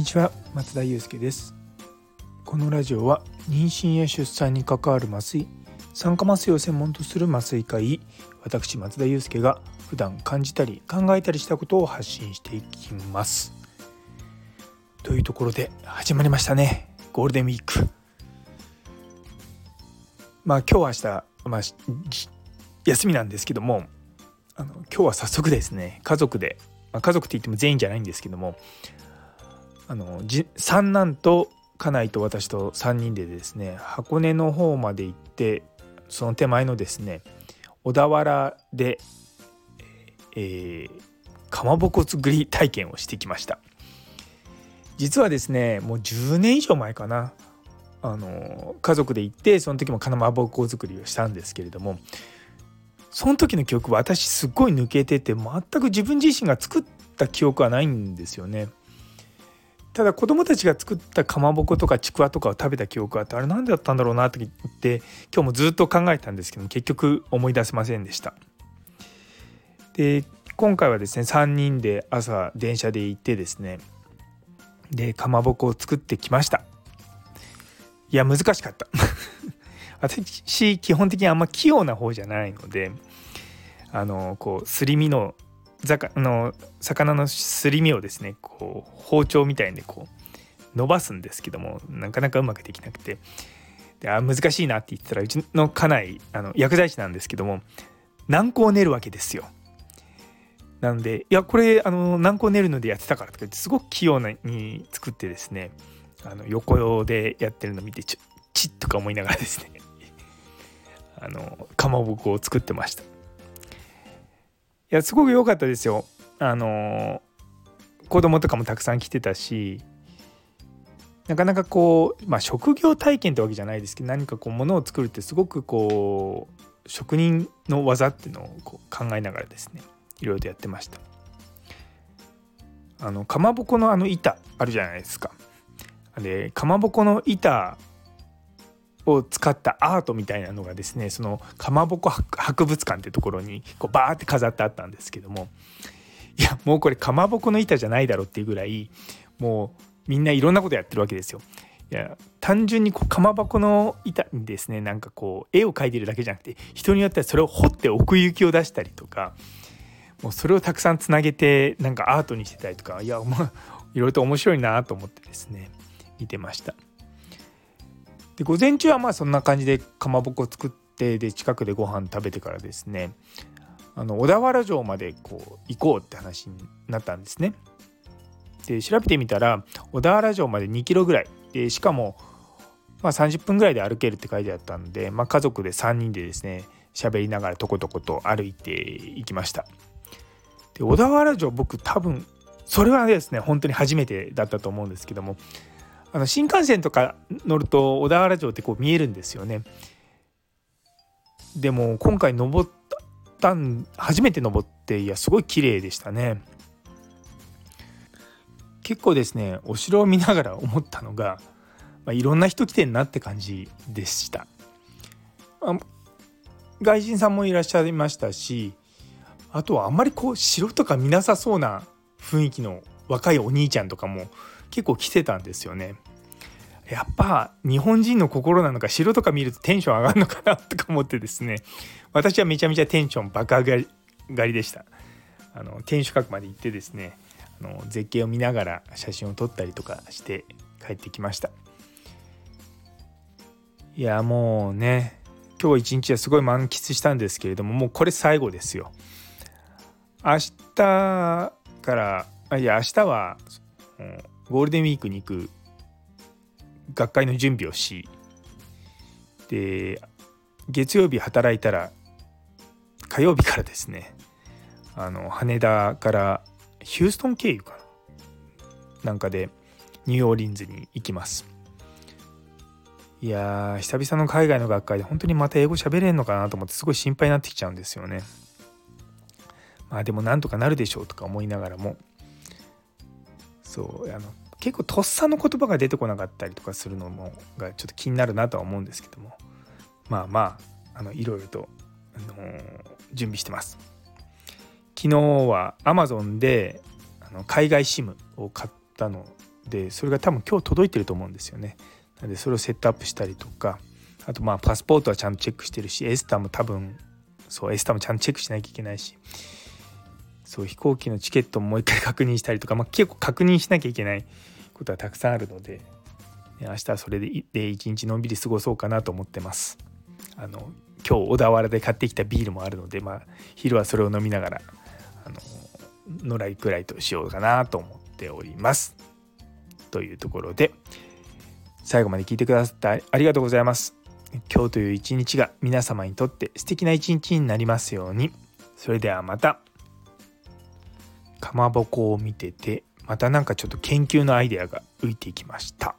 にちは松田祐介です。このラジオは妊娠や出産に関わる麻酔酸化麻酔を専門とする麻酔科医私松田祐介が普段感じたり考えたりしたことを発信していきます。というところで始まりましたね。ゴールデンウィーク。まあ今日明日、まあ、休みなんですけどもあの今日は早速ですね。家族で、まあ、家族って言っても全員じゃないんですけどもあの三男と家内と私と3人でですね箱根の方まで行ってその手前のですね小田原で、えー、かまぼこ作り体験をしてきました実はですねもう10年以上前かなあの家族で行ってその時もかまぼこ作りをしたんですけれどもその時の記憶私すっごい抜けてて全く自分自身が作った記憶はないんですよね。ただ子供たちが作ったかまぼことかちくわとかを食べた記憶があってあれ何だったんだろうなって言って今日もずっと考えたんですけど結局思い出せませんでした。で今回はですね3人で朝電車で行ってですねでかまぼこを作ってきました。いや難しかった 私基本的にあんま器用な方じゃないのであのこうすり身のの魚のすり身をですねこう包丁みたいにこう伸ばすんですけどもなかなかうまくできなくてであ難しいなって言ってたらうちの家内あの薬剤師なんですけども軟膏を練るわけですよ。なのでいやこれあの軟膏練るのでやってたからとかすごく器用に作ってですねあの横でやってるの見てちちっとか思いながらですね あのかまぼこを作ってました。いやすごく良かったですよ。あの子供とかもたくさん来てたしなかなかこう、まあ、職業体験ってわけじゃないですけど何かこうものを作るってすごくこう職人の技っていうのをこう考えながらですねいろいろとやってました。あのかまぼこのあの板あるじゃないですか。でかまぼこの板を使ったアートみたいなのがですねそのかまぼこ博物館ってところにこうバーって飾ってあったんですけどもいやもうこれかまぼこの板じゃないだろうっていうぐらいもうみんないろんなことやってるわけですよ。いや単純にこうかまぼこの板にですねなんかこう絵を描いてるだけじゃなくて人によってはそれを彫って奥行きを出したりとかもうそれをたくさんつなげてなんかアートにしてたりとかいやまあいろいろと面白いなと思ってですね見てました。で午前中はまあそんな感じでかまぼこ作ってで近くでご飯食べてからですねあの小田原城までこう行こうって話になったんですね。で調べてみたら小田原城まで2キロぐらいでしかもまあ30分ぐらいで歩けるって書いてあったんで、まあ、家族で3人でですね喋りながらとことこと歩いていきました。で小田原城僕多分それはですね本当に初めてだったと思うんですけどもあの新幹線とか乗ると小田原城ってこう見えるんですよね。でも今回登ったん初めて登っていやすごい綺麗でしたね。結構ですねお城を見ながら思ったのが、まあ、いろんな人来てんなって感じでした。外人さんもいらっしゃいましたしあとはあんまりこう城とか見なさそうな雰囲気の若いお兄ちゃんとかも結構来てたんですよね。やっぱ日本人の心なのか城とか見るとテンション上がるのかなとか思ってですね。私はめちゃめちゃテンション爆上がりでした。あの天守閣まで行ってですねあの絶景を見ながら写真を撮ったりとかして帰ってきました。いやもうね今日一日はすごい満喫したんですけれどももうこれ最後ですよ。明日からいや明日はゴールデンウィークに行く学会の準備をしで月曜日働いたら火曜日からですねあの羽田からヒューストン経由かななんかでニューオーリンズに行きます。いやー久々の海外の学会で本当にまた英語喋れんのかなと思ってすごい心配になってきちゃうんですよね。まあでもなんとかなるでしょうとか思いながらもそうあの結構とっさの言葉が出てこなかったりとかするのもがちょっと気になるなとは思うんですけどもまあまああのいろいろと、あのー、準備してます。昨日は Amazon であの海外 SIM を買ったのでそれが多分今日届いてると思うんですよねなのでそれをセットアップしたりとかあとまあパスポートはちゃんとチェックしてるしエスタも多分そうエスタもちゃんとチェックしなきゃいけないしそう飛行機のチケットももう一回確認したりとか、まあ、結構確認しなきゃいけないことはたくさんあるので、明日はそれでで一日のんびり過ごそうかなと思ってます。あの今日小田原で買ってきたビールもあるので、まあ、昼はそれを飲みながらあの野良くらいとしようかなと思っております。というところで最後まで聞いてくださってありがとうございます。今日という一日が皆様にとって素敵な一日になりますように。それではまた。かまぼこを見ててまたなんかちょっと研究のアイデアが浮いてきました。